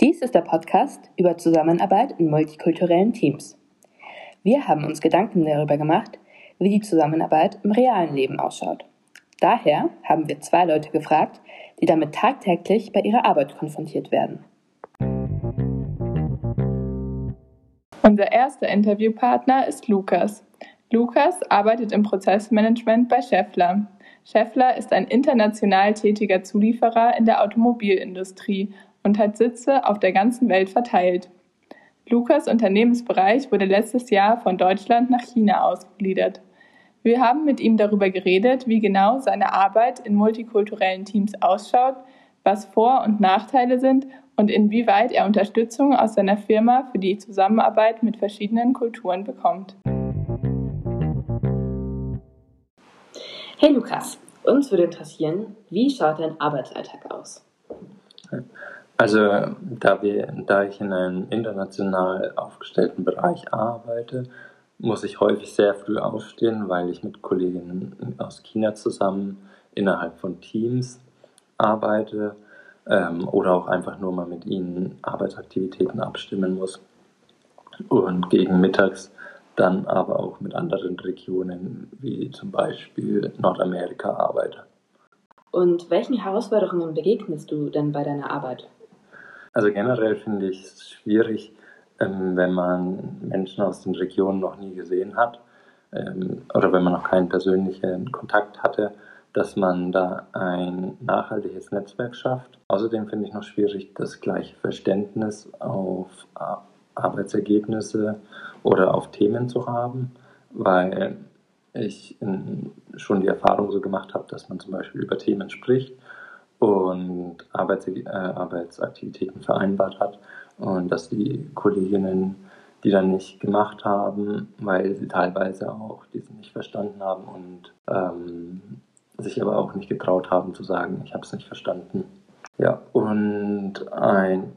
Dies ist der Podcast über Zusammenarbeit in multikulturellen Teams. Wir haben uns Gedanken darüber gemacht, wie die Zusammenarbeit im realen Leben ausschaut. Daher haben wir zwei Leute gefragt, die damit tagtäglich bei ihrer Arbeit konfrontiert werden. Unser erster Interviewpartner ist Lukas. Lukas arbeitet im Prozessmanagement bei Scheffler. Scheffler ist ein international tätiger Zulieferer in der Automobilindustrie und hat Sitze auf der ganzen Welt verteilt. Lukas Unternehmensbereich wurde letztes Jahr von Deutschland nach China ausgegliedert. Wir haben mit ihm darüber geredet, wie genau seine Arbeit in multikulturellen Teams ausschaut, was Vor- und Nachteile sind und inwieweit er Unterstützung aus seiner Firma für die Zusammenarbeit mit verschiedenen Kulturen bekommt. Hey Lukas, uns würde interessieren, wie schaut dein Arbeitsalltag aus? Also da, wir, da ich in einem international aufgestellten Bereich arbeite, muss ich häufig sehr früh aufstehen, weil ich mit Kolleginnen aus China zusammen innerhalb von Teams arbeite ähm, oder auch einfach nur mal mit ihnen Arbeitsaktivitäten abstimmen muss. Und gegen mittags dann aber auch mit anderen Regionen wie zum Beispiel Nordamerika arbeite. Und welchen Herausforderungen begegnest du denn bei deiner Arbeit? Also generell finde ich es schwierig, ähm, wenn man Menschen aus den Regionen noch nie gesehen hat ähm, oder wenn man noch keinen persönlichen Kontakt hatte, dass man da ein nachhaltiges Netzwerk schafft. Außerdem finde ich noch schwierig, das gleiche Verständnis auf Arbeitsergebnisse oder auf Themen zu haben, weil ich schon die Erfahrung so gemacht habe, dass man zum Beispiel über Themen spricht und Arbeits äh, Arbeitsaktivitäten vereinbart hat und dass die Kolleginnen die dann nicht gemacht haben, weil sie teilweise auch diese nicht verstanden haben und ähm, sich aber auch nicht getraut haben zu sagen, ich habe es nicht verstanden. Ja, und ein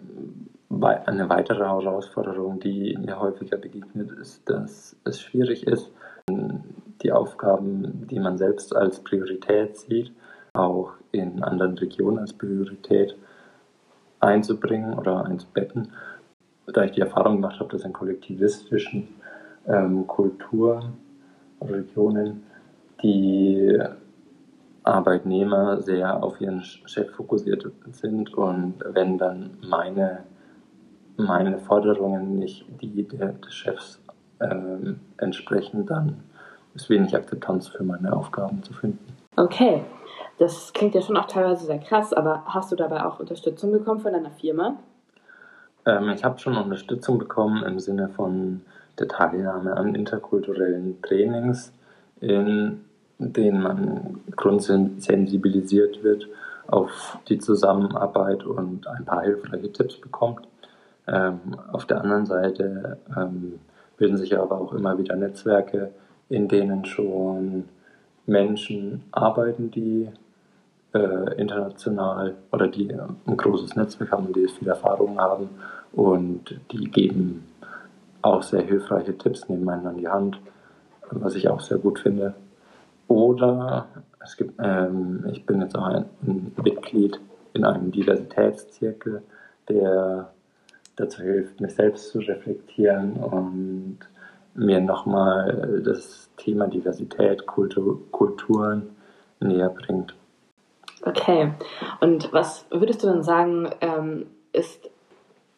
eine weitere Herausforderung, die mir häufiger begegnet, ist, dass es schwierig ist, die Aufgaben, die man selbst als Priorität sieht, auch in anderen Regionen als Priorität einzubringen oder einzubetten. Da ich die Erfahrung gemacht habe, dass in kollektivistischen ähm, Kulturen, Regionen, die Arbeitnehmer sehr auf ihren Chef fokussiert sind und wenn dann meine meine Forderungen nicht die des Chefs ähm, entsprechen, dann ist wenig Akzeptanz für meine Aufgaben zu finden. Okay, das klingt ja schon auch teilweise sehr krass, aber hast du dabei auch Unterstützung bekommen von deiner Firma? Ähm, ich habe schon Unterstützung bekommen im Sinne von der Teilnahme an interkulturellen Trainings, in denen man grundsensibilisiert wird auf die Zusammenarbeit und ein paar hilfreiche Tipps bekommt. Ähm, auf der anderen Seite ähm, bilden sich aber auch immer wieder Netzwerke, in denen schon Menschen arbeiten, die äh, international oder die ein großes Netzwerk haben und die viel Erfahrung haben und die geben auch sehr hilfreiche Tipps, nehmen einen an die Hand, was ich auch sehr gut finde. Oder es gibt, ähm, ich bin jetzt auch ein, ein Mitglied in einem Diversitätszirkel, der dazu hilft, mich selbst zu reflektieren und mir nochmal das Thema Diversität, Kultur, Kulturen näher bringt. Okay, und was würdest du dann sagen, ähm, ist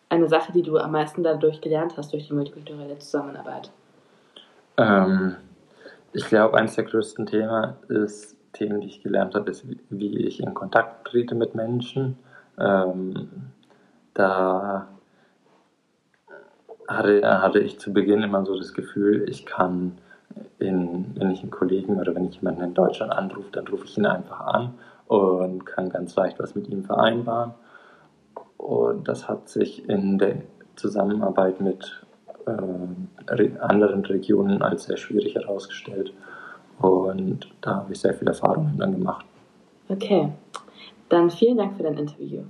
eine Sache, die du am meisten dadurch gelernt hast, durch die multikulturelle Zusammenarbeit? Ähm, ich glaube, eines der größten Themen ist, Themen, die ich gelernt habe, ist, wie ich in Kontakt trete mit Menschen. Ähm, da hatte, hatte ich zu Beginn immer so das Gefühl, ich kann, in, wenn ich einen Kollegen oder wenn ich jemanden in Deutschland anrufe, dann rufe ich ihn einfach an und kann ganz leicht was mit ihm vereinbaren. Und das hat sich in der Zusammenarbeit mit äh, anderen Regionen als sehr schwierig herausgestellt. Und da habe ich sehr viel Erfahrung dann gemacht. Okay, dann vielen Dank für dein Interview.